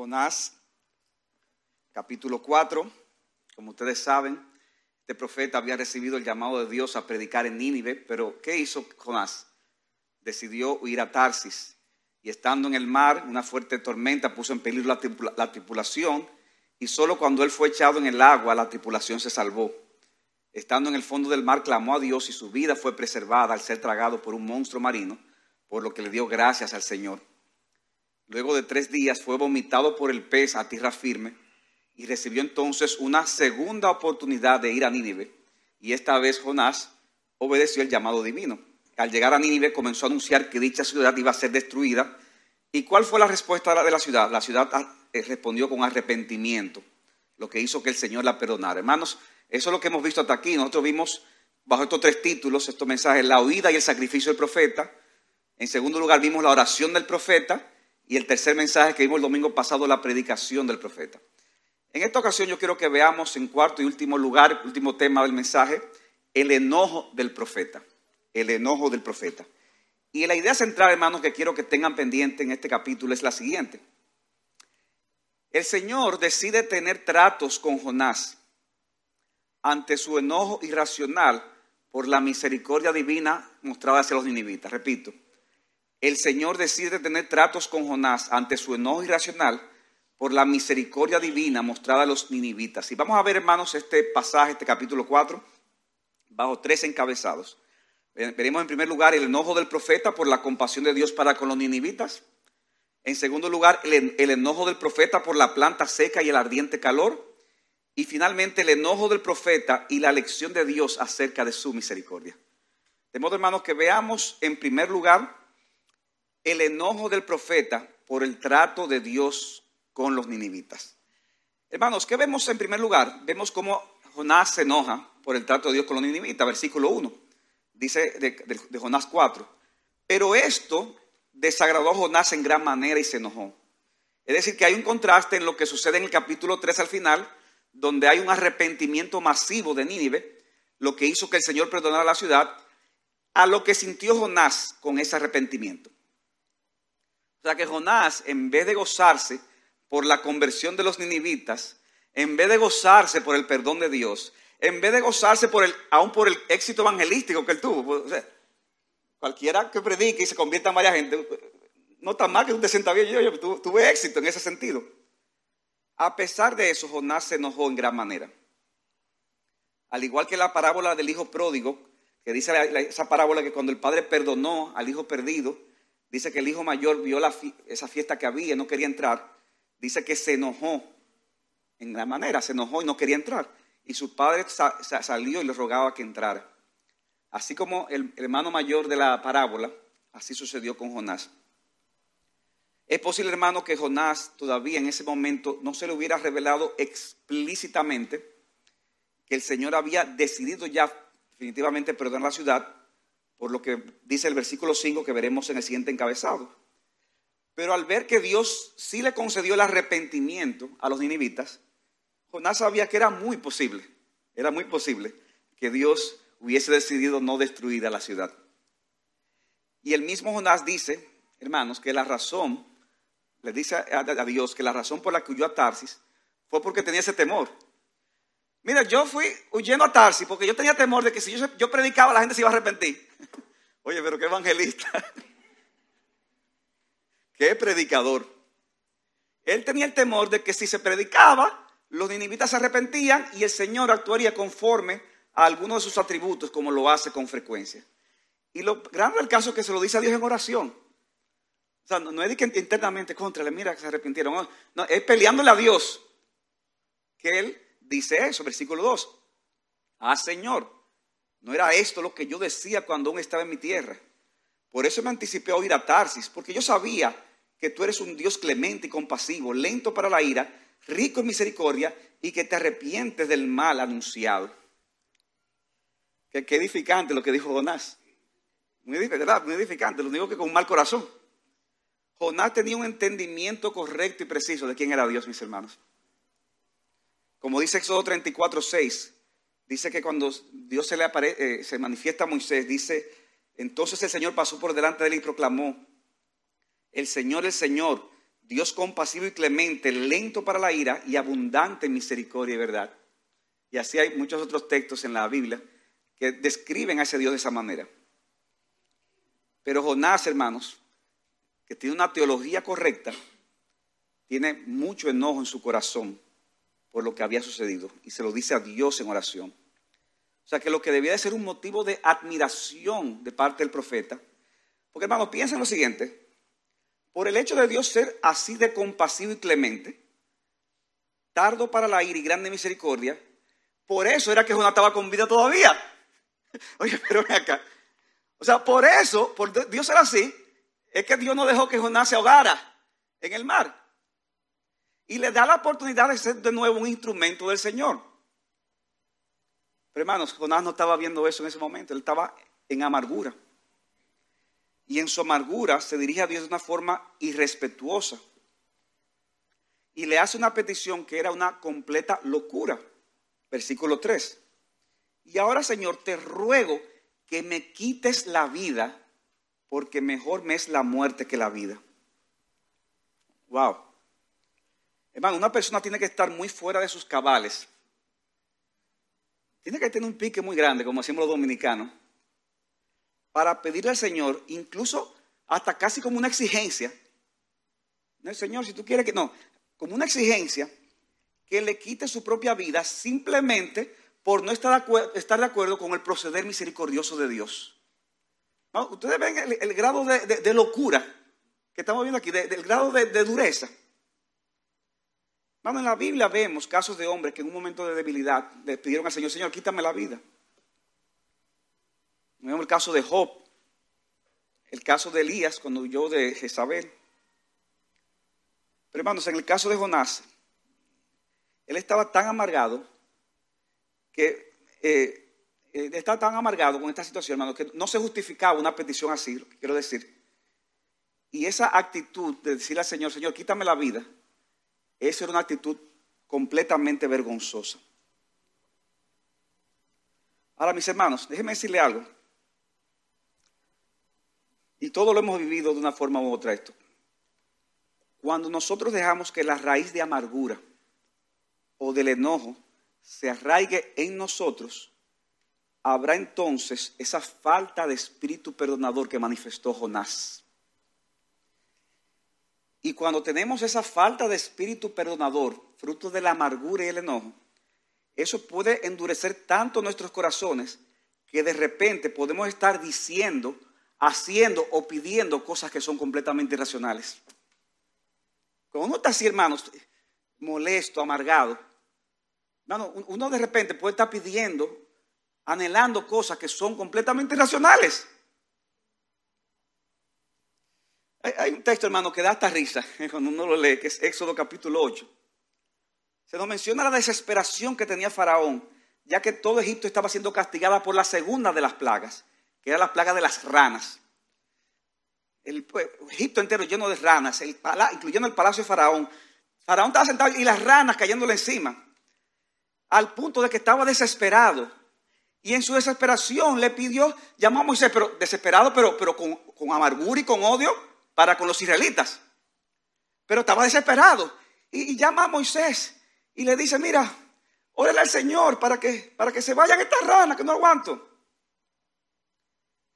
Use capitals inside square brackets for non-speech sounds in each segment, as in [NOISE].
Jonás, capítulo 4. Como ustedes saben, este profeta había recibido el llamado de Dios a predicar en Nínive, pero ¿qué hizo Jonás? Decidió huir a Tarsis y estando en el mar, una fuerte tormenta puso en peligro la, la tripulación y solo cuando él fue echado en el agua, la tripulación se salvó. Estando en el fondo del mar, clamó a Dios y su vida fue preservada al ser tragado por un monstruo marino, por lo que le dio gracias al Señor. Luego de tres días fue vomitado por el pez a tierra firme y recibió entonces una segunda oportunidad de ir a Nínive. Y esta vez Jonás obedeció el llamado divino. Al llegar a Nínive comenzó a anunciar que dicha ciudad iba a ser destruida. ¿Y cuál fue la respuesta de la- ciudad? La ciudad ah, eh, respondió con arrepentimiento, lo que hizo que el Señor la perdonara. Hermanos, eso es lo que hemos visto hasta aquí. Nosotros vimos bajo estos tres títulos, estos mensajes, la huida y el sacrificio del profeta. En segundo lugar, vimos la oración del profeta. Y el tercer mensaje que vimos el domingo pasado, la predicación del profeta. En esta ocasión yo quiero que veamos en cuarto y último lugar, último tema del mensaje, el enojo del profeta. El enojo del profeta. Y la idea central, hermanos, que quiero que tengan pendiente en este capítulo es la siguiente. El Señor decide tener tratos con Jonás ante su enojo irracional por la misericordia divina mostrada hacia los ninivitas. Repito, el Señor decide tener tratos con Jonás ante su enojo irracional por la misericordia divina mostrada a los ninivitas. Y vamos a ver, hermanos, este pasaje, este capítulo 4, bajo tres encabezados. Ve- Veremos en primer lugar el enojo del profeta por la compasión de Dios para con los ninivitas. En segundo lugar, el enojo del profeta por la planta seca y el ardiente calor. Y finalmente, el enojo del profeta y la lección de Dios acerca de su misericordia. De modo, hermanos, que veamos en primer lugar el enojo del profeta por el trato de Dios con los ninivitas. Hermanos, ¿qué vemos en primer lugar? Vemos cómo Jonás se enoja por el trato de Dios con los ninivitas, versículo 1. Dice de, Jonás 4. Pero esto desagradó a Jonás en gran manera y se enojó. Es decir, que hay un contraste en lo que sucede en el capítulo 3 al final, donde hay un arrepentimiento masivo de Nínive, lo que hizo que el Señor perdonara la ciudad, a lo que sintió Jonás con ese arrepentimiento. O sea que Jonás, en vez de gozarse por la conversión de los ninivitas, en vez de gozarse por el perdón de Dios, en vez de gozarse por el, aún por el éxito evangelístico que él tuvo, cualquiera que predique y se convierta en varias gente, no tan mal que tú te sientas bien, yo, yo tu- tuve éxito en ese sentido. A pesar de eso, Jonás se enojó en gran manera. Al igual que la parábola del hijo pródigo, que dice esa parábola que cuando el padre perdonó al hijo perdido, dice que el hijo mayor vio la esa fiesta que había y no quería entrar. Dice que se enojó en gran manera, se enojó y no quería entrar. Y su padre sa- sa- salió y le rogaba que entrara. Así como el hermano mayor de la parábola, así sucedió con Jonás. Es posible, hermano, que Jonás todavía en ese momento no se le hubiera revelado explícitamente que el Señor había decidido ya definitivamente perdonar la ciudad, por lo que dice el versículo 5 que veremos en el siguiente encabezado. Pero al ver que Dios sí le concedió el arrepentimiento a los ninivitas, Jonás sabía que era muy posible, era muy posible que Dios hubiese decidido no destruir a la ciudad. Y el mismo Jonás dice, hermanos, que la razón, le dice a, Dios que la razón por la que huyó a Tarsis fue porque tenía ese temor. Mira, yo fui huyendo a Tarsis porque yo tenía temor de que si yo, predicaba la gente se iba a arrepentir. [LAUGHS] Oye, pero qué evangelista. [LAUGHS] qué predicador. Él tenía el temor de que si se predicaba, los ninivitas se arrepentían y el Señor actuaría conforme a algunos de sus atributos, como lo hace con frecuencia. Y lo grande del caso es que se lo dice a Dios en oración. O sea, no, es de que internamente contra mira que se arrepintieron. No, es peleándole a Dios que él dice eso, versículo 2. Ah, Señor, no era esto lo que yo decía cuando aún estaba en mi tierra. Por eso me anticipé a oír a Tarsis, porque yo sabía que tú eres un Dios clemente y compasivo, lento para la ira, rico en misericordia y que te arrepientes del mal anunciado. Qué, edificante lo que dijo Jonás. Muy, edifi- ¿verdad? Muy edificante, lo digo que con un mal corazón. Jonás tenía un entendimiento correcto y preciso de quién era Dios, mis hermanos. Como dice Éxodo 34, 6, dice que cuando Dios se le apare- eh, se manifiesta a Moisés, dice, entonces el Señor pasó por delante de él y proclamó, el Señor, el Señor, Dios compasivo y clemente, lento para la ira y abundante en misericordia y verdad. Y así hay muchos otros textos en la Biblia que describen a ese Dios de esa manera. Pero Jonás, hermanos, que tiene una teología correcta, tiene mucho enojo en su corazón por lo que había sucedido y se lo dice a Dios en oración. O sea que lo que debía de ser un motivo de admiración de parte del profeta, porque hermanos, piensen lo siguiente, por el hecho de Dios ser así de compasivo y clemente, tardo para la ira y grande misericordia, por eso era que Jonás estaba con vida todavía. [LAUGHS] Oye, pero ven acá. O sea, por eso, por Dios era así, es que Dios no dejó que Jonás se ahogara en el mar. Y le da la oportunidad de ser de nuevo un instrumento del Señor. Pero hermanos, Jonás no estaba viendo eso en ese momento, él estaba en amargura. Y en su amargura se dirige a Dios de una forma irrespetuosa. Y le hace una petición que era una completa locura. Versículo 3. Y ahora, Señor, te ruego que me quites la vida, porque mejor me es la muerte que la vida. Wow. Hermano, una persona tiene que estar muy fuera de sus cabales. Tiene que tener un pique muy grande, como decimos los dominicanos, para pedirle al Señor, incluso hasta casi como una exigencia. No, Señor, si tú quieres que no, como una exigencia que le quite su propia vida simplemente por no estar de, acuerdo, con el proceder misericordioso de Dios. Ustedes ven el, grado de, locura que estamos viendo aquí, del grado de, dureza. Vamos, en la Biblia vemos casos de hombres que en un momento de debilidad le pidieron al Señor, Señor, quítame la vida. Vemos el caso de Job, el caso de Elías cuando huyó de Jezabel. Pero hermanos, en el caso de Jonás, él estaba tan amargado que eh, eh, estaba tan amargado con esta situación, hermano, que no se justificaba una petición así, quiero decir. Y esa actitud de decirle al Señor, Señor, quítame la vida, esa era una actitud completamente vergonzosa. Ahora, mis hermanos, déjenme decirle algo. Y todo lo hemos vivido de una forma u otra esto. Cuando nosotros dejamos que la raíz de amargura o del enojo se arraigue en nosotros, habrá entonces esa falta de espíritu perdonador que manifestó Jonás. Y cuando tenemos esa falta de espíritu perdonador, fruto de la amargura y el enojo, eso puede endurecer tanto nuestros corazones que de repente podemos estar diciendo, haciendo o pidiendo cosas que son completamente irracionales. Cuando uno está así, hermanos, molesto, amargado, uno de repente puede estar pidiendo, anhelando cosas que son completamente irracionales. Hay, un texto, hermano, que da hasta risa cuando uno lo lee, que es Éxodo capítulo 8. Se nos menciona la desesperación que tenía Faraón, ya que todo Egipto estaba siendo castigada por la segunda de las plagas, que era la plaga de las ranas. El Egipto entero lleno de ranas, incluyendo el palacio de Faraón. Faraón estaba sentado y las ranas cayéndole encima al punto de que estaba desesperado. Y en su desesperación le pidió, llamó a Moisés, pero desesperado, pero, pero con, amargura y con odio para con los israelitas. Pero estaba desesperado. Y, llama a Moisés y le dice, mira, órale al Señor para que, para que se vayan estas ranas, que no aguanto.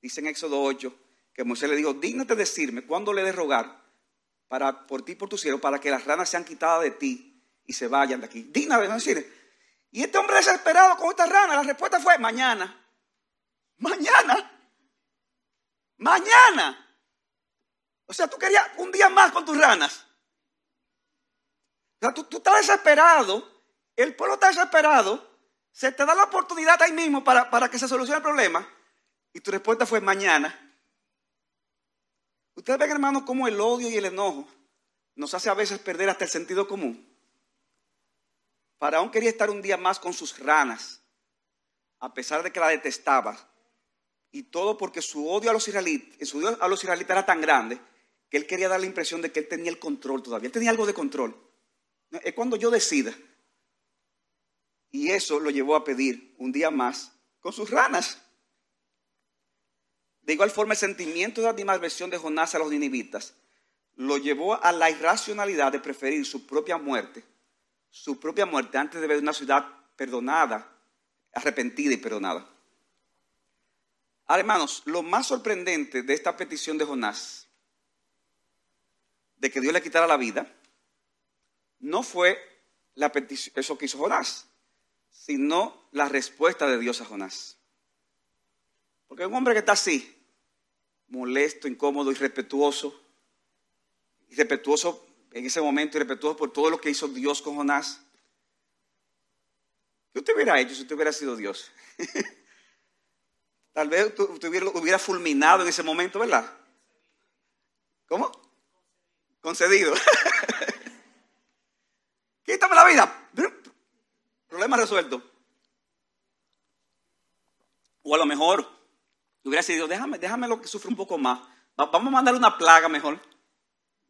Dice en Éxodo 8 que Moisés le dijo, dígnate decirme cuándo le de rogar para, por ti y por tu siervo para que las ranas sean quitadas de ti y se vayan de aquí. Dígnate decirle, y este hombre desesperado con esta rana, la respuesta fue mañana. Mañana. Mañana. O sea, tú querías un día más con tus ranas. O sea, tú, estás desesperado, el pueblo está desesperado, se te da la oportunidad ahí mismo para, para que se solucione el problema. Y tu respuesta fue mañana. Ustedes ven, hermanos, cómo el odio y el enojo nos hace a veces perder hasta el sentido común. Faraón quería estar un día más con sus ranas, a pesar de que la detestaba. Y todo porque su odio a los israelitas, su odio a los israelitas era tan grande que él quería dar la impresión de que él tenía el control todavía. Él tenía algo de control. Es cuando yo decida. Y eso lo llevó a pedir un día más con sus ranas. De igual forma, el sentimiento de animadversión de Jonás a los ninivitas lo llevó a la irracionalidad de preferir su propia muerte, su propia muerte antes de ver una ciudad perdonada, arrepentida y perdonada. Ahora, hermanos, lo más sorprendente de esta petición de Jonás, de que Dios le quitara la vida, no fue la petición, eso que hizo Jonás, sino la respuesta de Dios a Jonás. Porque un hombre que está así, molesto, incómodo, irrespetuoso, irrespetuoso en ese momento, irrespetuoso por todo lo que hizo Dios con Jonás, ¿qué usted hubiera hecho si usted hubiera sido Dios? [LAUGHS] Tal vez usted hubiera fulminado en ese momento, ¿verdad? ¿Cómo? Concedido. [LAUGHS] Quítame la vida. Problema resuelto. O a lo mejor hubiera sido, déjame, déjame lo que sufre un poco más. Vamos a mandar una plaga mejor.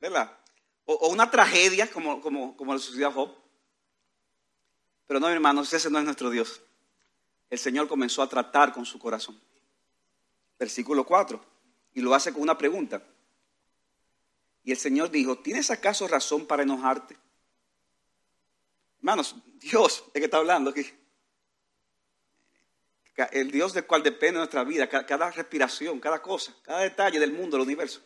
¿Verdad? O, una tragedia como, como, como le sucedió a Job. Pero no, hermanos, ese no es nuestro Dios. El Señor comenzó a tratar con su corazón. Versículo 4. Y lo hace con una pregunta. Y el Señor dijo, ¿tienes acaso razón para enojarte? Hermanos, Dios es que está hablando aquí. El Dios del cual depende nuestra vida, cada respiración, cada cosa, cada detalle del mundo, del universo.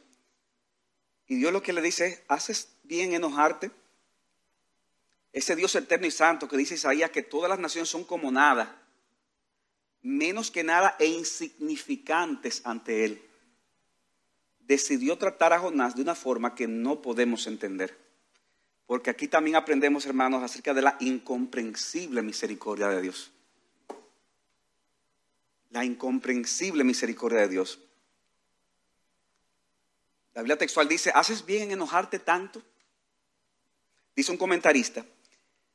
Y Dios lo que le dice es, ¿haces bien enojarte? Ese Dios eterno y santo que dice Isaías que todas las naciones son como nada, menos que nada e insignificantes ante Él, decidió tratar a Jonás de una forma que no podemos entender. Porque aquí también aprendemos, hermanos, acerca de la incomprensible misericordia de Dios. La incomprensible misericordia de Dios. La Biblia textual dice, ¿haces bien en enojarte tanto? Dice un comentarista,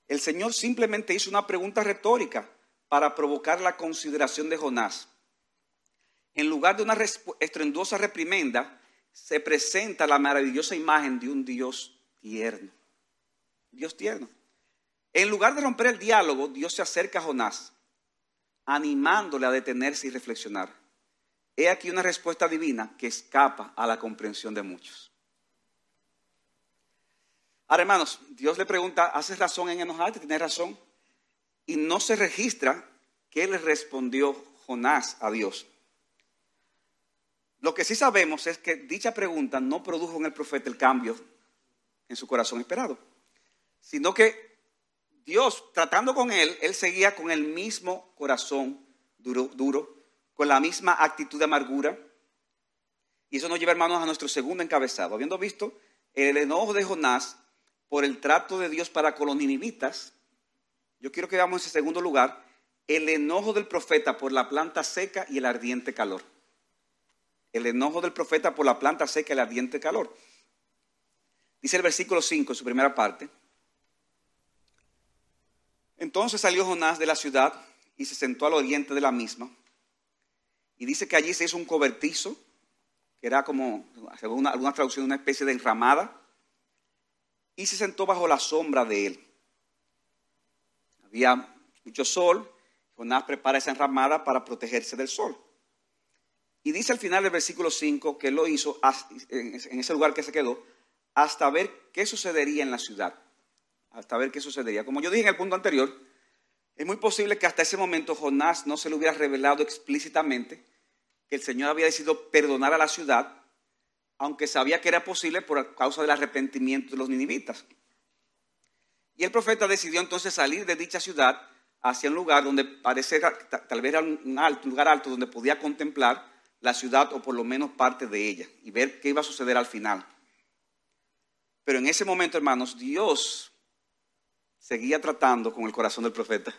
el Señor simplemente hizo una pregunta retórica para provocar la consideración de Jonás. En lugar de una estruendosa reprimenda, se presenta la maravillosa imagen de un Dios tierno. Dios tierno. En lugar de romper el diálogo, Dios se acerca a Jonás, animándole a detenerse y reflexionar. He aquí una respuesta divina que escapa a la comprensión de muchos. Ahora, hermanos, Dios le pregunta, ¿haces razón en enojarte? ¿Tienes razón? Y no se registra qué le respondió Jonás a Dios. Lo que sí sabemos es que dicha pregunta no produjo en el profeta el cambio en su corazón esperado sino que Dios, tratando con él, él seguía con el mismo corazón duro, duro, con la misma actitud de amargura. Y eso nos lleva, hermanos, a nuestro segundo encabezado. Habiendo visto el enojo de Jonás por el trato de Dios para con los ninivitas, yo quiero que veamos en segundo lugar el enojo del profeta por la planta seca y el ardiente calor. El enojo del profeta por la planta seca y el ardiente calor. Dice el versículo 5 en su primera parte. Entonces salió Jonás de la ciudad y se sentó al oriente de la misma. Y dice que allí se hizo un cobertizo, que era como, según alguna traducción, una especie de enramada. Y se sentó bajo la sombra de él. Había mucho sol. Jonás prepara esa enramada para protegerse del sol. Y dice al final del versículo 5 que lo hizo en ese lugar que se quedó hasta ver qué sucedería en la ciudad hasta ver qué sucedería. Como yo dije en el punto anterior, es muy posible que hasta ese momento Jonás no se le hubiera revelado explícitamente que el Señor había decidido perdonar a la ciudad, aunque sabía que era posible por causa del arrepentimiento de los ninivitas. Y el profeta decidió entonces salir de dicha ciudad hacia un lugar donde parece tal vez era un, alto, un lugar alto donde podía contemplar la ciudad o por lo menos parte de ella y ver qué iba a suceder al final. Pero en ese momento, hermanos, Dios seguía tratando con el corazón del profeta.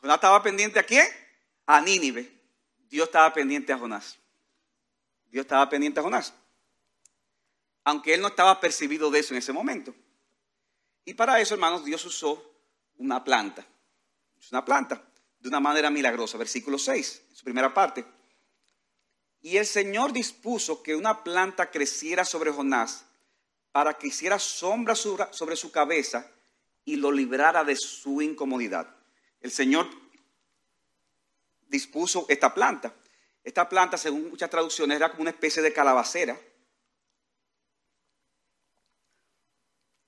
Jonás estaba pendiente a quién? A Nínive. Dios estaba pendiente a Jonás. Dios estaba pendiente a Jonás. Aunque él no estaba percibido de eso en ese momento. Y para eso, hermanos, Dios usó una planta. Es una planta de una manera milagrosa. Versículo 6, su primera parte. Y el Señor dispuso que una planta creciera sobre Jonás para que hiciera sombra sobre su cabeza y lo librara de su incomodidad. El Señor dispuso esta planta. Esta planta, según muchas traducciones, era como una especie de calabacera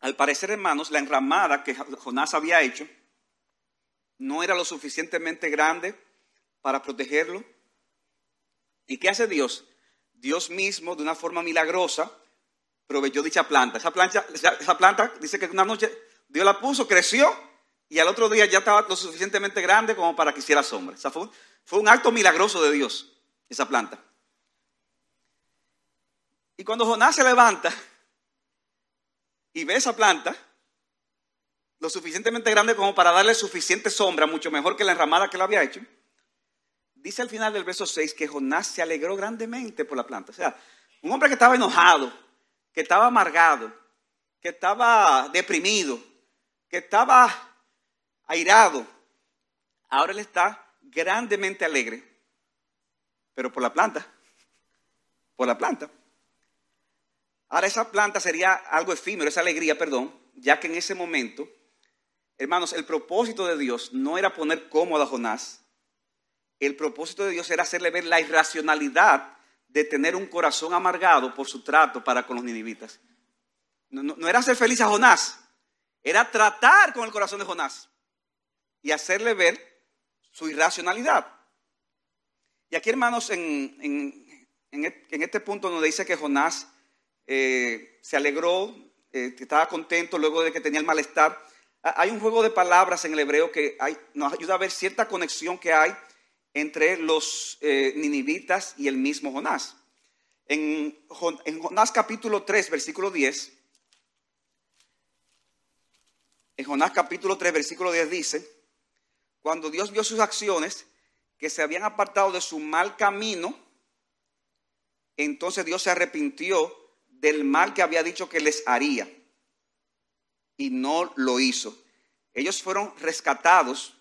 Al parecer, hermanos, la enramada que Jonás había hecho no era lo suficientemente grande para protegerlo. ¿Y qué hace Dios? Dios mismo, de una forma milagrosa, proveyó dicha planta. Esa planta, esa planta dice que una noche Dios la puso, creció y al otro día ya estaba lo suficientemente grande como para que hiciera sombra. fue, fue un acto milagroso de Dios, esa planta. Y cuando Jonás se levanta y ve esa planta, lo suficientemente grande como para darle suficiente sombra, mucho mejor que la enramada que él había hecho, dice al final del verso 6 que Jonás se alegró grandemente por la planta. O sea, un hombre que estaba enojado, que estaba amargado, que estaba deprimido, que estaba airado, ahora él está grandemente alegre, pero por la planta, por la planta. Ahora esa planta sería algo efímero, esa alegría, perdón, ya que en ese momento, hermanos, el propósito de Dios no era poner cómodo a Jonás, el propósito de Dios era hacerle ver la irracionalidad de tener un corazón amargado por su trato para con los ninivitas. No, era hacer feliz a Jonás, era tratar con el corazón de Jonás y hacerle ver su irracionalidad. Y aquí, hermanos, en, e, este punto nos dice que Jonás eh, se alegró, eh, estaba contento luego de que tenía el malestar. Hay un juego de palabras en el hebreo que nos ayuda a ver cierta conexión que hay entre los eh, ninivitas y el mismo Jonás. En, en, Jonás capítulo 3, versículo 10, en Jonás capítulo 3, versículo 10 dice, cuando Dios vio sus acciones, que se habían apartado de su mal camino, entonces Dios se arrepintió del mal que había dicho que les haría y no lo hizo. Ellos fueron rescatados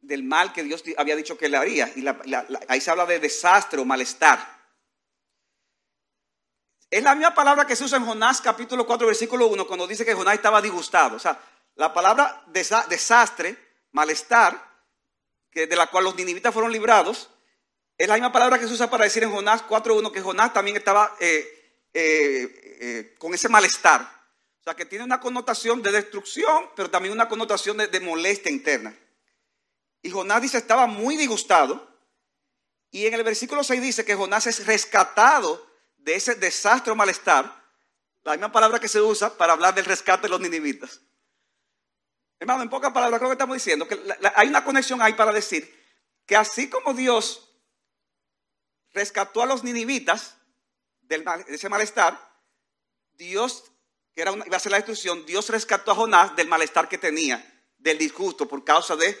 del mal que Dios había dicho que le haría. Y ahí se habla de desastre o malestar. Es la misma palabra que se usa en Jonás capítulo 4, versículo 1, cuando dice que Jonás estaba disgustado. O sea, la palabra desastre, malestar, que de la cual los ninivitas fueron librados, es la misma palabra que se usa para decir en Jonás 4.1 que Jonás también estaba eh, eh, eh, con ese malestar. O sea, que tiene una connotación de destrucción, pero también una connotación de molestia interna. Y Jonás dice, estaba muy disgustado. Y en el versículo 6 dice que Jonás es rescatado de ese desastre o malestar. La misma palabra que se usa para hablar del rescate de los ninivitas. Hermano, en pocas palabras, creo que estamos diciendo que hay una conexión ahí para decir que así como Dios rescató a los ninivitas de ese malestar, Dios, que era iba a ser la destrucción, Dios rescató a Jonás del malestar que tenía, del disgusto por causa de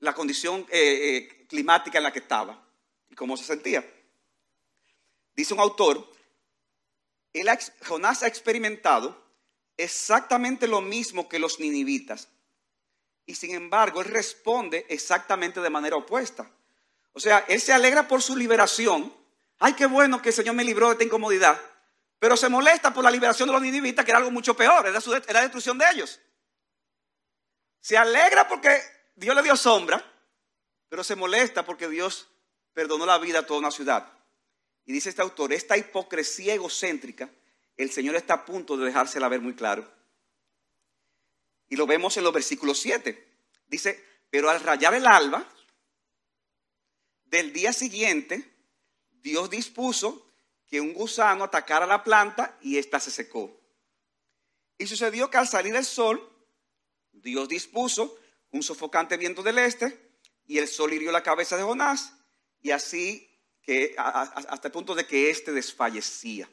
la condición eh, eh, climática en la que estaba y cómo se sentía. Dice un autor, Jonás ha experimentado exactamente lo mismo que los ninivitas. Y sin embargo, él responde exactamente de manera opuesta. O sea, él se alegra por su liberación. Ay, qué bueno que el Señor me libró de esta incomodidad. Pero se molesta por la liberación de los ninivitas, que era algo mucho peor, era, la destrucción de ellos. Se alegra porque Dios le dio sombra, pero se molesta porque Dios perdonó la vida a toda una ciudad. Y dice este autor, esta hipocresía egocéntrica, el Señor está a punto de dejársela ver muy claro. Y lo vemos en los versículos 7. Dice, pero al rayar el alba, del día siguiente, Dios dispuso que un gusano atacara la planta y ésta se secó. Y sucedió que al salir el sol, Dios dispuso un sofocante viento del este y el sol hirió la cabeza de Jonás y así que hasta el punto de que éste desfallecía.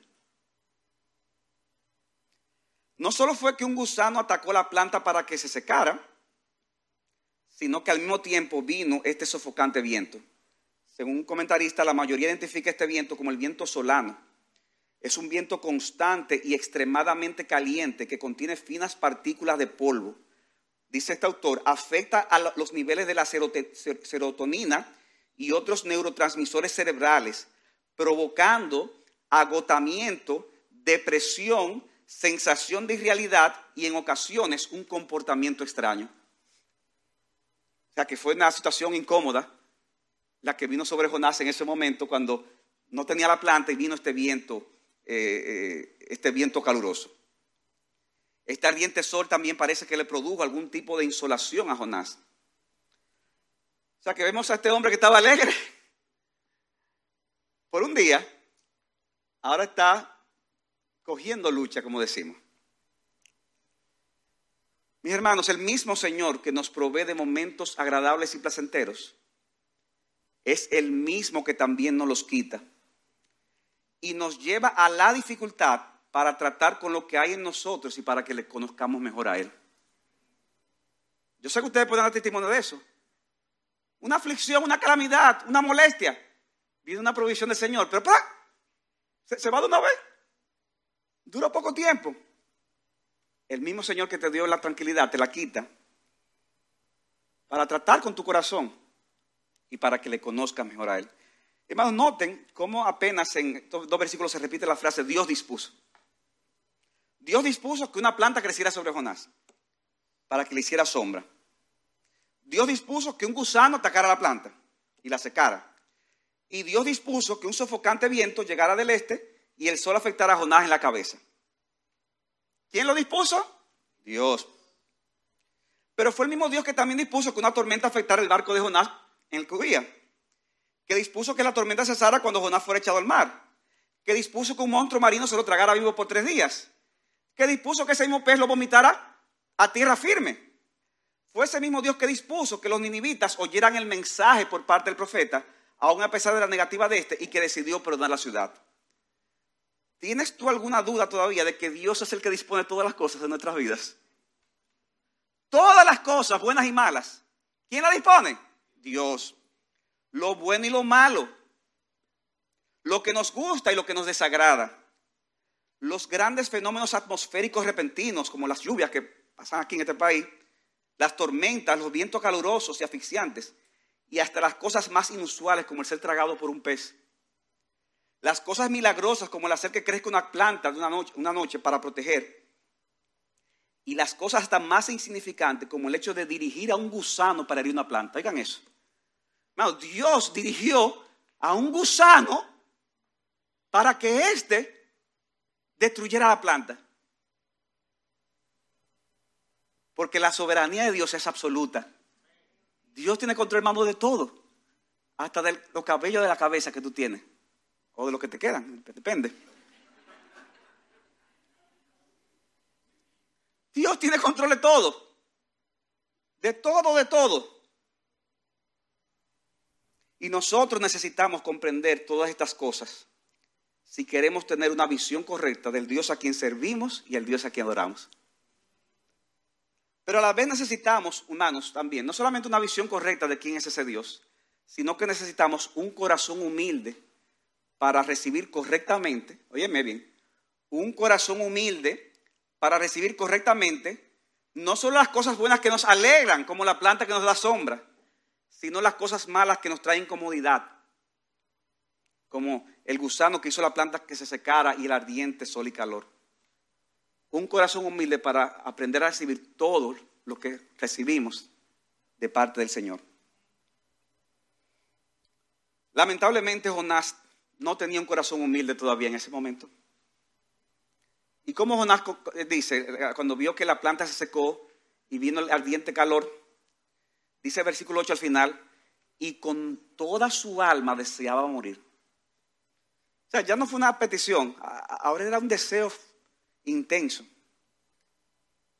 No solo fue que un gusano atacó la planta para que se secara, sino que al mismo tiempo vino este sofocante viento. Según un comentarista, la mayoría identifica este viento como el viento solano. Es un viento constante y extremadamente caliente que contiene finas partículas de polvo dice este autor, afecta a los niveles de la serotonina y otros neurotransmisores cerebrales, provocando agotamiento, depresión, sensación de irrealidad y en ocasiones un comportamiento extraño. O sea que fue una situación incómoda la que vino sobre Jonás en ese momento cuando no tenía la planta y vino este viento, eh, eh, este viento caluroso. Este ardiente sol también parece que le produjo algún tipo de insolación a Jonás. O sea que vemos a este hombre que estaba alegre por un día, ahora está cogiendo lucha, como decimos. Mis hermanos, el mismo Señor que nos provee de momentos agradables y placenteros, es el mismo que también nos los quita y nos lleva a la dificultad para tratar con lo que hay en nosotros y para que le conozcamos mejor a Él. Yo sé que ustedes pueden dar testimonio de eso. Una aflicción, una calamidad, una molestia. Viene una provisión del Señor, pero Se, se va de una vez. Dura poco tiempo. El mismo Señor que te dio la tranquilidad te la quita para tratar con tu corazón y para que le conozcas mejor a Él. Hermanos, noten cómo apenas en dos versículos se repite la frase Dios dispuso. Dios dispuso que una planta creciera sobre Jonás para que le hiciera sombra. Dios dispuso que un gusano atacara la planta y la secara. Y Dios dispuso que un sofocante viento llegara del este y el sol afectara a Jonás en la cabeza. ¿Quién lo dispuso? Dios. Pero fue el mismo Dios que también dispuso que una tormenta afectara el barco de Jonás en el que. Que dispuso que la tormenta cesara cuando Jonás fuera echado al mar. Que dispuso que un monstruo marino se lo tragara vivo por tres días. Que dispuso que ese mismo pez lo vomitara a tierra firme. Fue ese mismo Dios que dispuso que los ninivitas oyeran el mensaje por parte del profeta, aun a pesar de la negativa de este, y que decidió perdonar la ciudad. ¿Tienes tú alguna duda todavía de que Dios es el que dispone todas las cosas en nuestras vidas? Todas las cosas, buenas y malas. ¿Quién las dispone? Dios. Lo bueno y lo malo. Lo que nos gusta y lo que nos desagrada. Los grandes fenómenos atmosféricos repentinos, como las lluvias que pasan aquí en este país, las tormentas, los vientos calurosos y asfixiantes, y hasta las cosas más inusuales como el ser tragado por un pez. Las cosas milagrosas como el hacer que crezca una planta de una noche, una noche para proteger. Y las cosas hasta más insignificantes como el hecho de dirigir a un gusano para herir una planta. Oigan eso. Dios dirigió a un gusano para que éste destruyera la planta. Porque la soberanía de Dios es absoluta. Dios tiene control, hermano, de todo. Hasta de los cabellos de la cabeza que tú tienes. O de lo que te quedan. Depende. Dios tiene control de todo. De todo, de todo. Y nosotros necesitamos comprender todas estas cosas si queremos tener una visión correcta del Dios a quien servimos y el Dios a quien adoramos. Pero a la vez necesitamos, humanos también, no solamente una visión correcta de quién es ese Dios, sino que necesitamos un corazón humilde para recibir correctamente, óyeme bien, un corazón humilde para recibir correctamente no solo las cosas buenas que nos alegran, como la planta que nos da sombra, sino las cosas malas que nos traen comodidad, como el gusano que hizo la planta que se secara y el ardiente sol y calor un corazón humilde para aprender a recibir todo lo que recibimos de parte del Señor. Lamentablemente Jonás no tenía un corazón humilde todavía en ese momento. ¿Y cómo Jonás dice, cuando vio que la planta se secó y vino el ardiente calor, dice el versículo 8 al final, y con toda su alma deseaba morir. O sea, ya no fue una petición, ahora era un deseo intenso.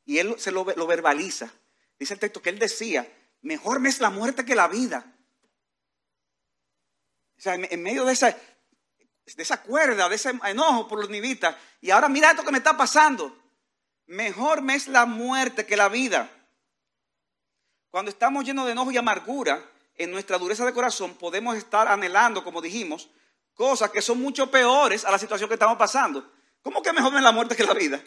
Y él se lo, verbaliza. Dice el texto que él decía, mejor me es la muerte que la vida. O sea, en, medio de esa, de esa cuerda, de ese enojo por los nivitas, y ahora mira esto que me está pasando. Mejor me es la muerte que la vida. Cuando estamos llenos de enojo y amargura, en nuestra dureza de corazón podemos estar anhelando, como dijimos, cosas que son mucho peores a la situación que estamos pasando. ¿Cómo que mejor es la muerte que la vida?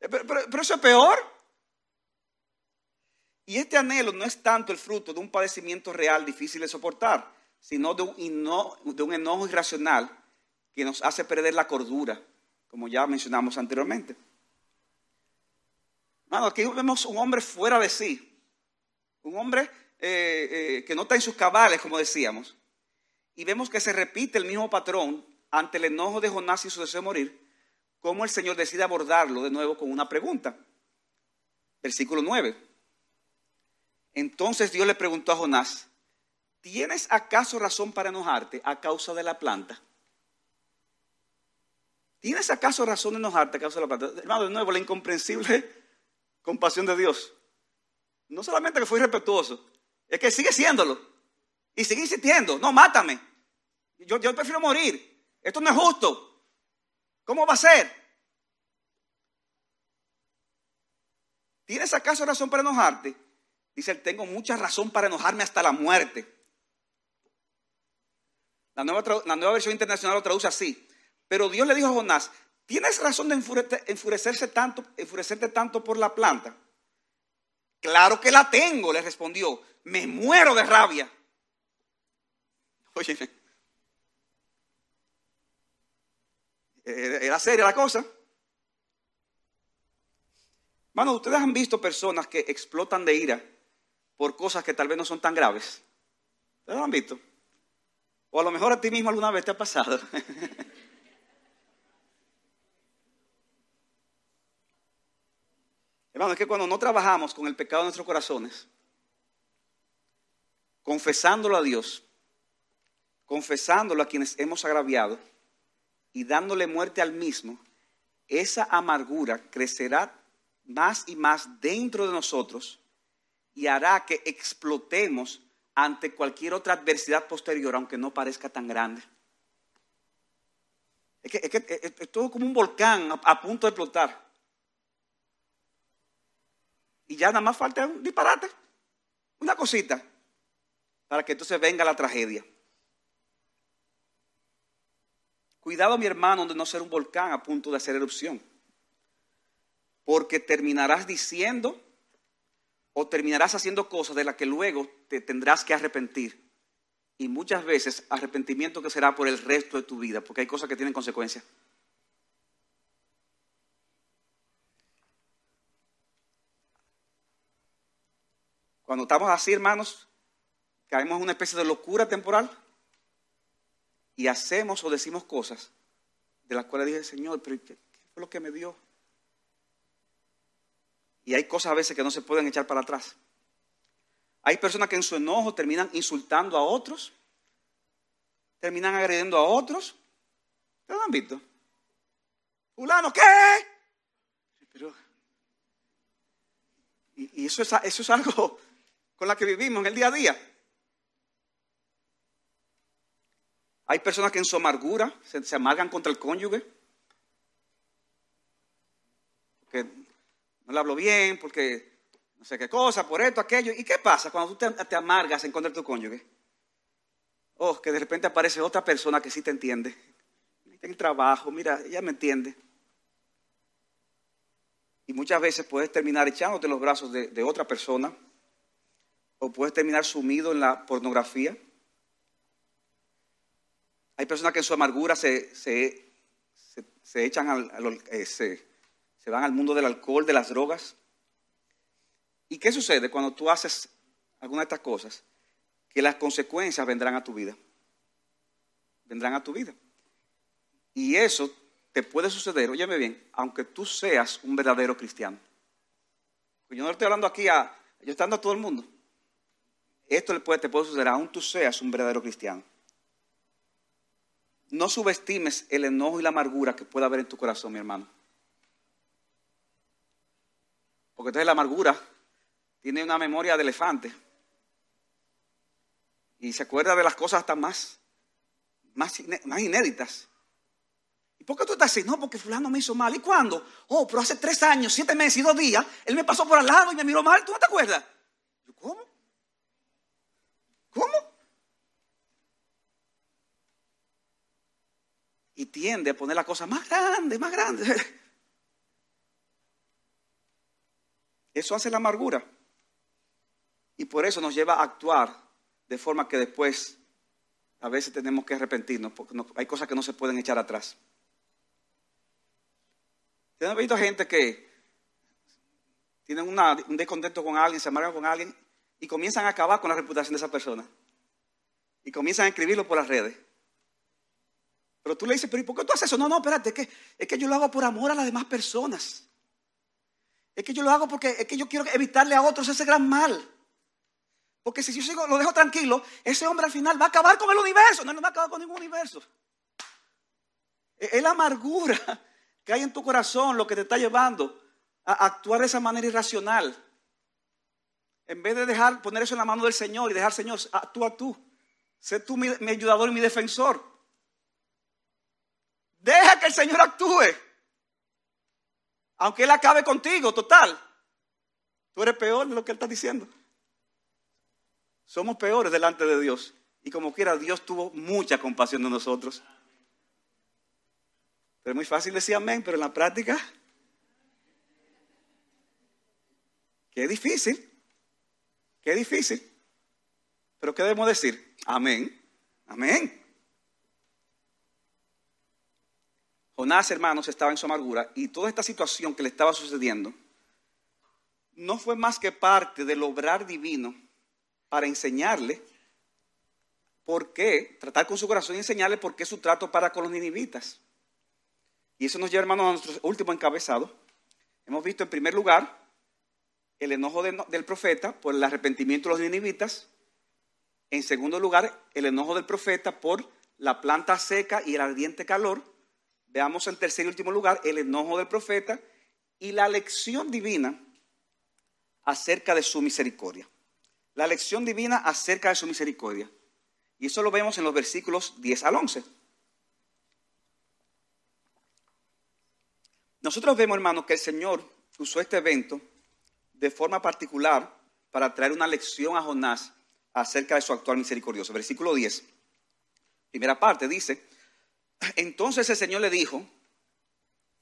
[LAUGHS] Pero, eso es peor. Y este anhelo no es tanto el fruto de un padecimiento real difícil de soportar, sino de un, enojo irracional que nos hace perder la cordura, como ya mencionamos anteriormente. Aquí vemos un hombre fuera de sí, un hombre eh, eh, que no está en sus cabales, como decíamos, y vemos que se repite el mismo patrón ante el enojo de Jonás y su deseo de morir, cómo el Señor decide abordarlo de nuevo con una pregunta. Versículo 9. Entonces Dios le preguntó a Jonás, ¿tienes acaso razón para enojarte a causa de la planta? ¿Tienes acaso razón de enojarte a causa de la planta? Hermano, de nuevo, la incomprensible compasión de Dios. No solamente que fue irrespetuoso, es que sigue siéndolo. Y sigue insistiendo, no, mátame. Yo, yo prefiero morir. Esto no es justo. ¿Cómo va a ser? ¿Tienes acaso razón para enojarte? Dice, tengo mucha razón para enojarme hasta la muerte. La nueva, la nueva versión internacional lo traduce así. Pero Dios le dijo a Jonás, ¿tienes razón de enfurecerse tanto, enfurecerte tanto por la planta? Claro que la tengo, le respondió. Me muero de rabia. Oye, era seria la cosa. Mano, ustedes han visto personas que explotan de ira por cosas que tal vez no son tan graves. ¿Ustedes lo han visto? O a lo mejor a ti mismo alguna vez te ha pasado. [LAUGHS] Es que cuando no trabajamos con el pecado de nuestros corazones, confesándolo a Dios, confesándolo a quienes hemos agraviado y dándole muerte al mismo, esa amargura crecerá más y más dentro de nosotros y hará que explotemos ante cualquier otra adversidad posterior, aunque no parezca tan grande. Es que es, todo como un volcán a punto de explotar. Y ya nada más falta un disparate, una cosita, para que entonces venga la tragedia. Cuidado, mi hermano, de no ser un volcán a punto de hacer erupción. Porque terminarás diciendo o terminarás haciendo cosas de las que luego te tendrás que arrepentir. Y muchas veces arrepentimiento que será por el resto de tu vida, porque hay cosas que tienen consecuencias. Cuando estamos así, hermanos, caemos en una especie de locura temporal y hacemos o decimos cosas de las cuales dije, Señor, pero ¿qué, fue lo que me dio? Y hay cosas a veces que no se pueden echar para atrás. Hay personas que en su enojo terminan insultando a otros, terminan agrediendo a otros. ¿Ustedes lo han visto? Fulano, ¿qué? Pero, y, eso, es, eso es algo la que vivimos en el día a día. Hay personas que en su amargura se, amargan contra el cónyuge. Porque no le hablo bien, porque no sé qué cosa, por esto, aquello. ¿Y qué pasa cuando tú te, amargas en contra de tu cónyuge? Oh, que de repente aparece otra persona que sí te entiende. En el trabajo, mira, ella me entiende. Y muchas veces puedes terminar echándote los brazos de otra persona o puedes terminar sumido en la pornografía. Hay personas que en su amargura se, se, echan al, eh, se, se van al mundo del alcohol, de las drogas. ¿Y qué sucede cuando tú haces alguna de estas cosas? Que las consecuencias vendrán a tu vida. Vendrán a tu vida. Y eso te puede suceder, óyeme bien, aunque tú seas un verdadero cristiano. Yo no estoy hablando aquí a, yo estoy hablando a todo el mundo. Esto te puede suceder aún tú seas un verdadero cristiano. No subestimes el enojo y la amargura que pueda haber en tu corazón, mi hermano. Porque entonces la amargura tiene una memoria de elefante. Y se acuerda de las cosas hasta más, más, más inéditas. ¿Y por qué tú estás así? No, porque fulano me hizo mal. ¿Y cuándo? Oh, pero hace tres años, siete meses y dos días, él me pasó por al lado y me miró mal. ¿Tú no te acuerdas? ¿Cómo? ¿Cómo? Y tiende a poner la cosa más grande, más grande. [LAUGHS] Eso hace la amargura. Y por eso nos lleva a actuar de forma que después a veces tenemos que arrepentirnos, porque hay cosas que no se pueden echar atrás. ¿Ustedes visto gente que tienen un descontento con alguien, se amargan con alguien y comienzan a acabar con la reputación de esa persona. Y comienzan a escribirlo por las redes. Pero tú le dices, pero ¿y por qué tú haces eso? No, no, espérate, es que, es que yo lo hago por amor a las demás personas. Es que yo lo hago porque es que yo quiero evitarle a otros ese gran mal. Porque si yo sigo, lo dejo tranquilo, ese hombre al final va a acabar con el universo. No, no va a acabar con ningún universo. Es la amargura [LAUGHS] que hay en tu corazón lo que te está llevando a actuar de esa manera irracional. En vez de dejar, poner eso en la mano del Señor y dejar, Señor, actúa tú. Sé tú mi, mi ayudador y mi defensor. Deja que el Señor actúe. Aunque Él acabe contigo, total. Tú eres peor de lo que Él está diciendo. Somos peores delante de Dios. Y como quiera, Dios tuvo mucha compasión de nosotros. Pero es muy fácil decir amén, pero en la práctica, qué difícil, qué difícil. Pero ¿qué debemos decir? Amén, amén. Jonás, hermanos, estaba en su amargura y toda esta situación que le estaba sucediendo no fue más que parte del obrar divino para enseñarle por qué, tratar con su corazón y enseñarle por qué su trato para con los ninivitas. Y eso nos lleva, hermanos, a nuestro último encabezado. Hemos visto en primer lugar el enojo del profeta por el arrepentimiento de los ninivitas. En segundo lugar, el enojo del profeta por la planta seca y el ardiente calor. Veamos en tercer y último lugar el enojo del profeta y la lección divina acerca de su misericordia la lección divina acerca de su misericordia. Y eso lo vemos en los versículos 10 al 11. Nosotros vemos, hermanos, que el Señor usó este evento de forma particular para traer una lección a Jonás acerca de su actual misericordioso. Versículo 10, primera parte, dice, entonces el Señor le dijo,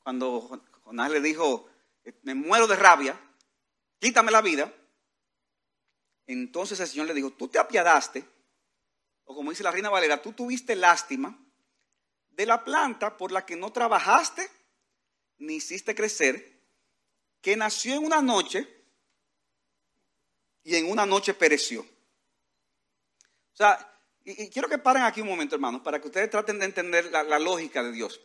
cuando Jonás le dijo, me muero de rabia, quítame la vida, entonces el Señor le dijo, tú te apiadaste, o como dice la reina Valera, tú tuviste lástima de la planta por la que no trabajaste ni hiciste crecer, que nació en una noche y en una noche pereció. O sea, y, quiero que paren aquí un momento, hermanos, para que ustedes traten de entender la, la lógica de Dios.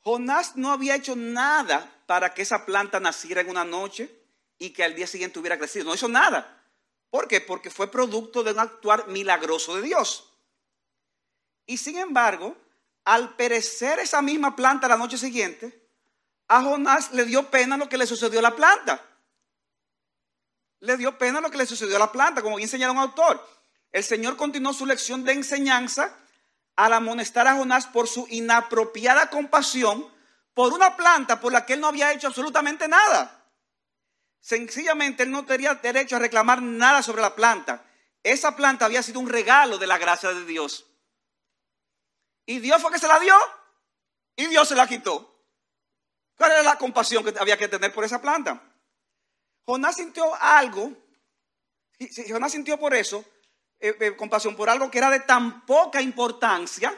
Jonás no había hecho nada para que esa planta naciera en una noche y que al día siguiente hubiera crecido. No hizo nada. ¿Por qué? Porque fue producto de un actuar milagroso de Dios. Y sin embargo, al perecer esa misma planta la noche siguiente, a Jonás le dio pena lo que le sucedió a la planta. Le dio pena lo que le sucedió a la planta, como bien señala un autor. El Señor continuó su lección de enseñanza al amonestar a Jonás por su inapropiada compasión por una planta por la que él no había hecho absolutamente nada. Sencillamente él no tenía derecho a reclamar nada sobre la planta. Esa planta había sido un regalo de la gracia de Dios. Y Dios fue que se la dio y Dios se la quitó. ¿Cuál era la compasión que había que tener por esa planta? Jonás sintió algo, Jonás sintió por eso eh, eh, compasión por algo que era de tan poca importancia,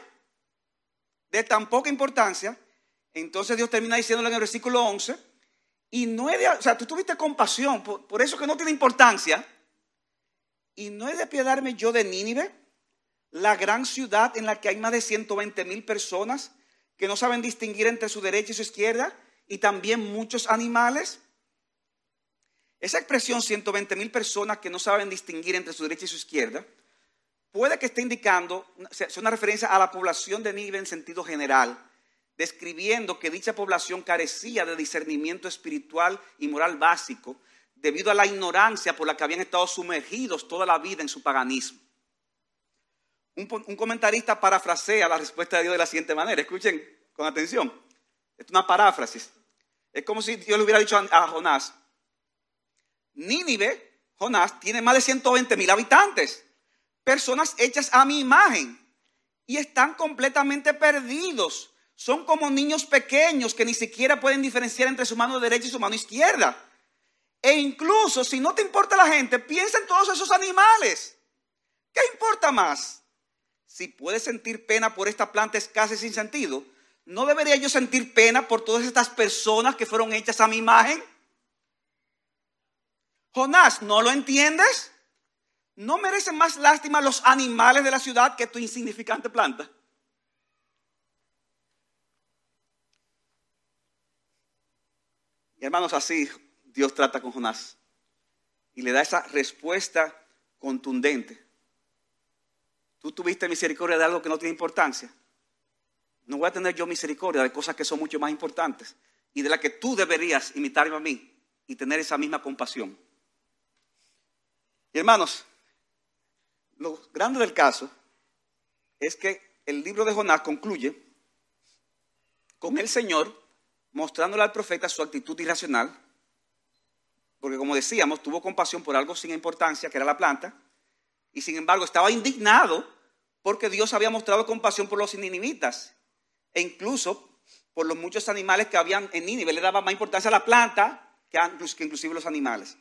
de tan poca importancia. Entonces Dios termina diciéndole en el versículo 11, y no es de, o sea, tú tuviste compasión, por, eso que no tiene importancia. Y no es de apiadarme yo de Nínive, la gran ciudad en la que hay más de 120 mil personas que no saben distinguir entre su derecha y su izquierda, y también muchos animales. Esa expresión 120 mil personas que no saben distinguir entre su derecha y su izquierda, puede que esté indicando, sea una referencia a la población de Nínive en sentido general, describiendo que dicha población carecía de discernimiento espiritual y moral básico debido a la ignorancia por la que habían estado sumergidos toda la vida en su paganismo. Un, comentarista parafrasea la respuesta de Dios de la siguiente manera. Escuchen con atención. Es una paráfrasis. Es como si Dios le hubiera dicho a, Jonás, Nínive, Jonás, tiene más de 120 mil habitantes, personas hechas a mi imagen, y están completamente perdidos son como niños pequeños que ni siquiera pueden diferenciar entre su mano derecha y su mano izquierda. E incluso si no te importa la gente, piensa en todos esos animales. ¿Qué importa más? Si puedes sentir pena por esta planta escasa y sin sentido, ¿no debería yo sentir pena por todas estas personas que fueron hechas a mi imagen? Jonás, ¿no lo entiendes? ¿No merecen más lástima los animales de la ciudad que tu insignificante planta? Y hermanos, así Dios trata con Jonás. Y le da esa respuesta contundente. Tú tuviste misericordia de algo que no tiene importancia. No voy a tener yo misericordia de cosas que son mucho más importantes y de las que tú deberías imitarme a mí y tener esa misma compasión. Hermanos, lo grande del caso es que el libro de Jonás concluye con el Señor mostrándole al profeta su actitud irracional, porque como decíamos, tuvo compasión por algo sin importancia, que era la planta, y sin embargo estaba indignado porque Dios había mostrado compasión por los ninivitas, e incluso por los muchos animales que habían en Nínive, le daba más importancia a la planta que, inclusive los animales.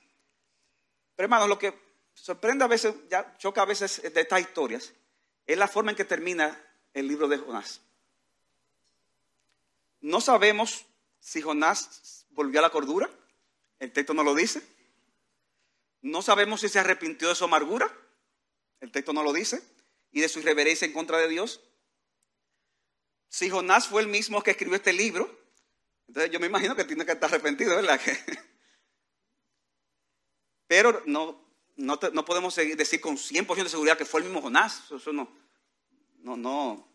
Pero hermanos, lo que sorprende a veces, ya choca a veces de estas historias, es la forma en que termina el libro de Jonás. No sabemos si Jonás volvió a la cordura, el texto no lo dice. No sabemos si se arrepintió de su amargura, el texto no lo dice, y de su irreverencia en contra de Dios. Si Jonás fue el mismo que escribió este libro, entonces yo me imagino que tiene que estar arrepentido, ¿verdad? [LAUGHS] Pero no, no, podemos decir con 100% de seguridad que fue el mismo Jonás. Eso no, no, no,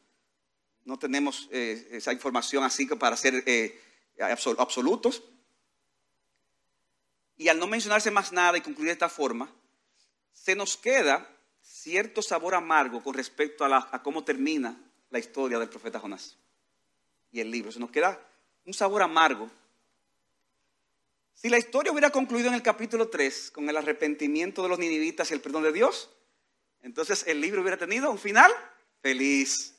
no tenemos eh, esa información así que para ser eh, absolutos. Y al no mencionarse más nada y concluir de esta forma, se nos queda cierto sabor amargo con respecto a, a cómo termina la historia del profeta Jonás y el libro. Se nos queda un sabor amargo. Si la historia hubiera concluido en el capítulo 3 con el arrepentimiento de los ninivitas y el perdón de Dios, entonces el libro hubiera tenido un final feliz.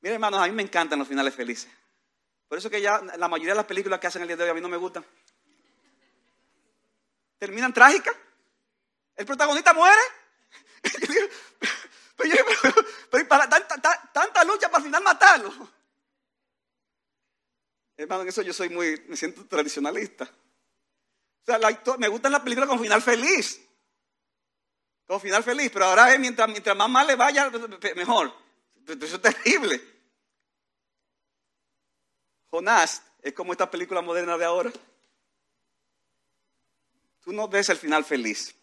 Miren, hermanos, a mí me encantan los finales felices. Por eso que ya la mayoría de las películas que hacen el día de hoy a mí no me gustan. Terminan trágicas. El protagonista muere. [LAUGHS] pero, para tanta, lucha para al final matarlo. Hermano, en eso yo soy muy, me siento tradicionalista. O sea, me gustan las películas con final feliz. Con final feliz, pero ahora es mientras, mientras más mal le vaya, mejor. Eso es terrible. Jonás es como esta película moderna de ahora. Tú no ves el final feliz.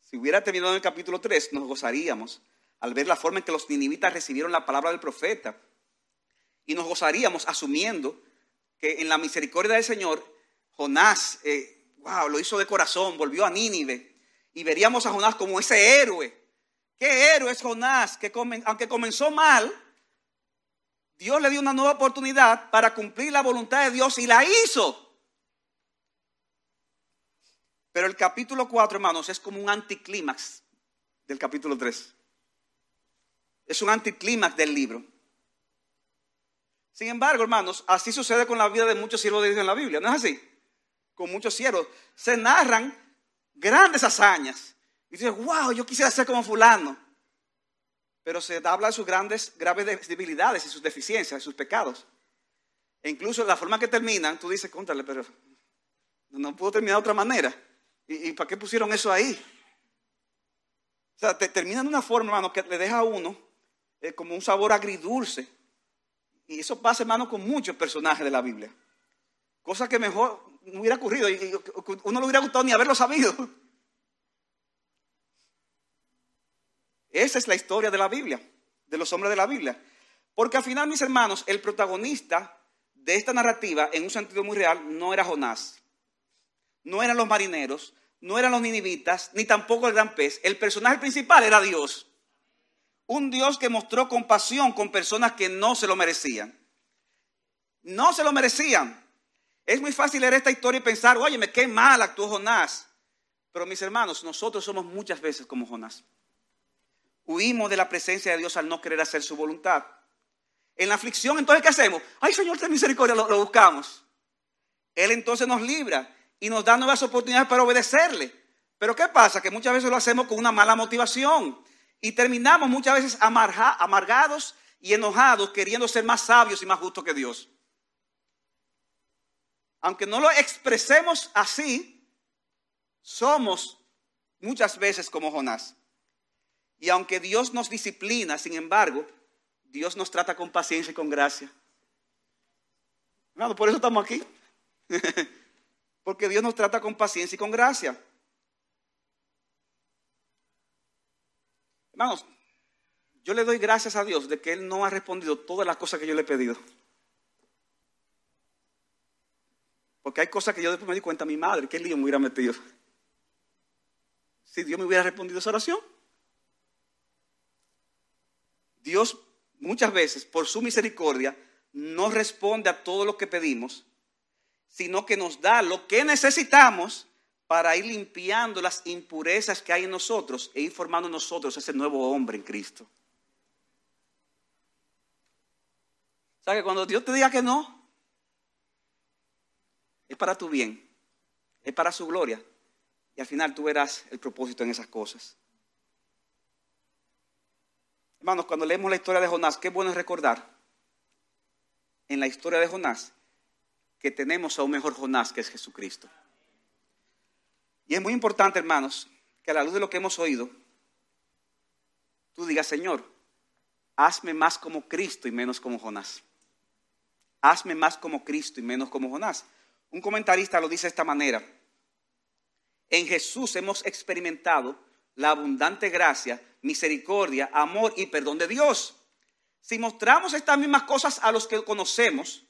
Si hubiera terminado en el capítulo 3, nos gozaríamos al ver la forma en que los ninivitas recibieron la palabra del profeta. Y nos gozaríamos asumiendo que en la misericordia del Señor, Jonás, wow, eh, lo hizo de corazón, volvió a Nínive. Y veríamos a Jonás como ese héroe. ¿Qué héroe es Jonás? Que aunque comenzó mal, Dios le dio una nueva oportunidad para cumplir la voluntad de Dios y la hizo. Pero el capítulo 4, hermanos, es como un anticlímax del capítulo 3. Es un anticlímax del libro. Sin embargo, hermanos, así sucede con la vida de muchos siervos de Dios en la Biblia, ¿no es así? Con muchos siervos. Se narran grandes hazañas. Y dices, wow, yo quisiera ser como fulano pero se habla de sus grandes, graves debilidades y sus deficiencias, sus pecados. E incluso la forma que terminan, tú dices, contale, pero no pudo terminar de otra manera. ¿Y, para qué pusieron eso ahí? O sea, te, de una forma, hermano, que le deja a uno eh, como un sabor agridulce. Y eso pasa, hermano, con muchos personajes de la Biblia. Cosa que mejor no hubiera ocurrido y, uno no le hubiera gustado ni haberlo sabido. [LAUGHS] Esa es la historia de la Biblia, de los hombres de la Biblia. Porque al final, mis hermanos, el protagonista de esta narrativa, en un sentido muy real, no era Jonás, no eran los marineros, no eran los ninivitas, ni tampoco el gran pez. El personaje principal era Dios. Un Dios que mostró compasión con personas que no se lo merecían. No se lo merecían. Es muy fácil leer esta historia y pensar, oye, qué mal actuó Jonás. Pero mis hermanos, nosotros somos muchas veces como Jonás. Huimos de la presencia de Dios al no querer hacer su voluntad. En la aflicción, entonces, ¿qué hacemos? Ay, Señor, ten misericordia, lo, buscamos. Él entonces nos libra y nos da nuevas oportunidades para obedecerle. Pero ¿qué pasa? Que muchas veces lo hacemos con una mala motivación y terminamos muchas veces amargados y enojados queriendo ser más sabios y más justos que Dios. Aunque no lo expresemos así, somos muchas veces como Jonás. Y aunque Dios nos disciplina, sin embargo, Dios nos trata con paciencia y con gracia. por eso estamos aquí. [LAUGHS] Porque Dios nos trata con paciencia y con gracia. Hermanos, yo le doy gracias a Dios de que Él no ha respondido todas las cosas que yo le he pedido. Porque hay cosas que yo después me di cuenta, mi madre, qué lío me hubiera metido. Si Dios me hubiera respondido esa oración. Dios muchas veces, por su misericordia, no responde a todo lo que pedimos, sino que nos da lo que necesitamos para ir limpiando las impurezas que hay en nosotros e ir formando nosotros ese nuevo hombre en Cristo. ¿Sabes que cuando Dios te diga que no, es para tu bien, es para su gloria. Y al final tú verás el propósito en esas cosas. Hermanos, cuando leemos la historia de Jonás, qué bueno es recordar en la historia de Jonás que tenemos a un mejor Jonás que es Jesucristo. Y es muy importante, hermanos, que a la luz de lo que hemos oído, tú digas, Señor, hazme más como Cristo y menos como Jonás. Hazme más como Cristo y menos como Jonás. Un comentarista lo dice de esta manera. En Jesús hemos experimentado la abundante gracia, misericordia, amor y perdón de Dios. Si mostramos estas mismas cosas a los que conocemos,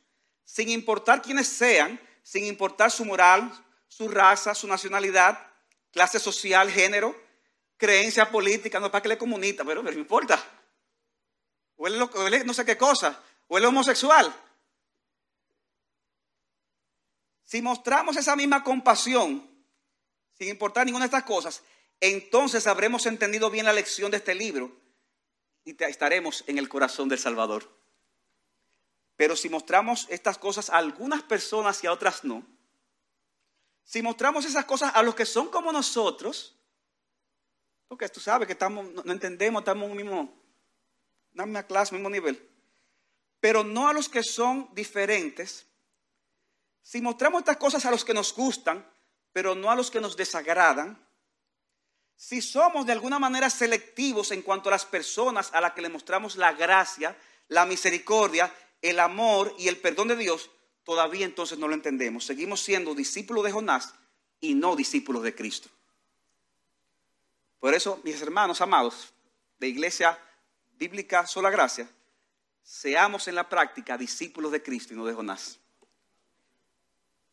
sin importar quiénes sean, sin importar su moral, su raza, su nacionalidad, clase social, género, creencia política, no para que le comunita, pero, no importa. O él, no sé qué cosa, o él homosexual. Si mostramos esa misma compasión, sin importar ninguna de estas cosas, entonces habremos entendido bien la lección de este libro y estaremos en el corazón del Salvador. Pero si mostramos estas cosas a algunas personas y a otras no, si mostramos esas cosas a los que son como nosotros, porque tú sabes que estamos, no, entendemos, estamos en un mismo, una misma clase, mismo nivel, pero no a los que son diferentes, si mostramos estas cosas a los que nos gustan, pero no a los que nos desagradan, si somos de alguna manera selectivos en cuanto a las personas a las que le mostramos la gracia, la misericordia, el amor y el perdón de Dios, todavía entonces no lo entendemos. Seguimos siendo discípulos de Jonás y no discípulos de Cristo. Por eso, mis hermanos amados de Iglesia Bíblica Sola Gracia, seamos en la práctica discípulos de Cristo y no de Jonás.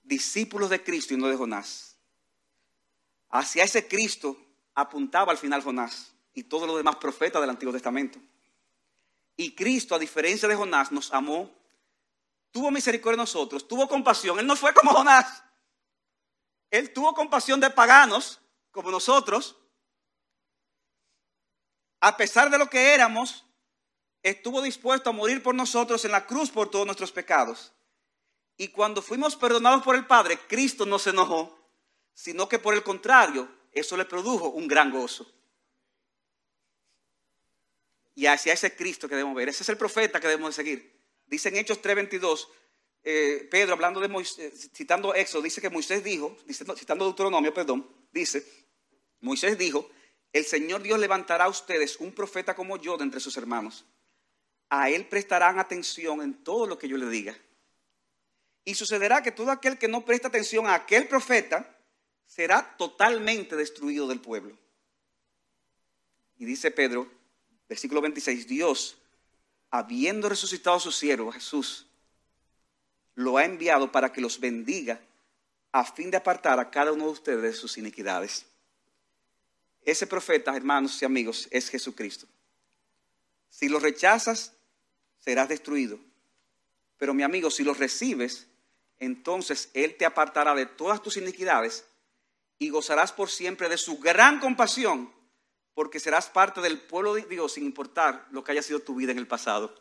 Discípulos de Cristo y no de Jonás. Hacia ese Cristo apuntaba al final Jonás y todos los demás profetas del Antiguo Testamento. Y Cristo, a diferencia de Jonás, nos amó, tuvo misericordia de nosotros, tuvo compasión. Él no fue como Jonás. Él tuvo compasión de paganos, como nosotros. A pesar de lo que éramos, estuvo dispuesto a morir por nosotros en la cruz por todos nuestros pecados. Y cuando fuimos perdonados por el Padre, Cristo no se enojó, sino que por el contrario, eso le produjo un gran gozo. Y hacia ese Cristo que debemos ver, ese es el profeta que debemos seguir. Dice en Hechos 3:22, eh, Pedro hablando de Moisés, citando Éxodo, dice que Moisés dijo, citando Deuteronomio, perdón, dice, Moisés dijo, el Señor Dios levantará a ustedes un profeta como yo de entre sus hermanos. A él prestarán atención en todo lo que yo le diga. Y sucederá que todo aquel que no presta atención a aquel profeta, será totalmente destruido del pueblo. Y dice Pedro, versículo 26, Dios, habiendo resucitado a su siervo Jesús, lo ha enviado para que los bendiga a fin de apartar a cada uno de ustedes de sus iniquidades. Ese profeta, hermanos y amigos, es Jesucristo. Si lo rechazas, serás destruido. Pero mi amigo, si lo recibes, entonces Él te apartará de todas tus iniquidades y gozarás por siempre de su gran compasión, porque serás parte del pueblo de Dios sin importar lo que haya sido tu vida en el pasado.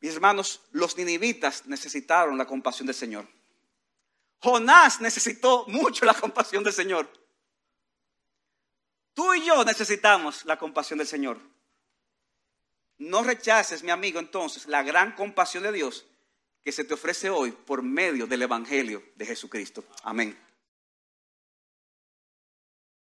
Mis hermanos, los ninivitas necesitaron la compasión del Señor. Jonás necesitó mucho la compasión del Señor. Tú y yo necesitamos la compasión del Señor. No rechaces, mi amigo, entonces, la gran compasión de Dios que se te ofrece hoy por medio del Evangelio de Jesucristo. Amén.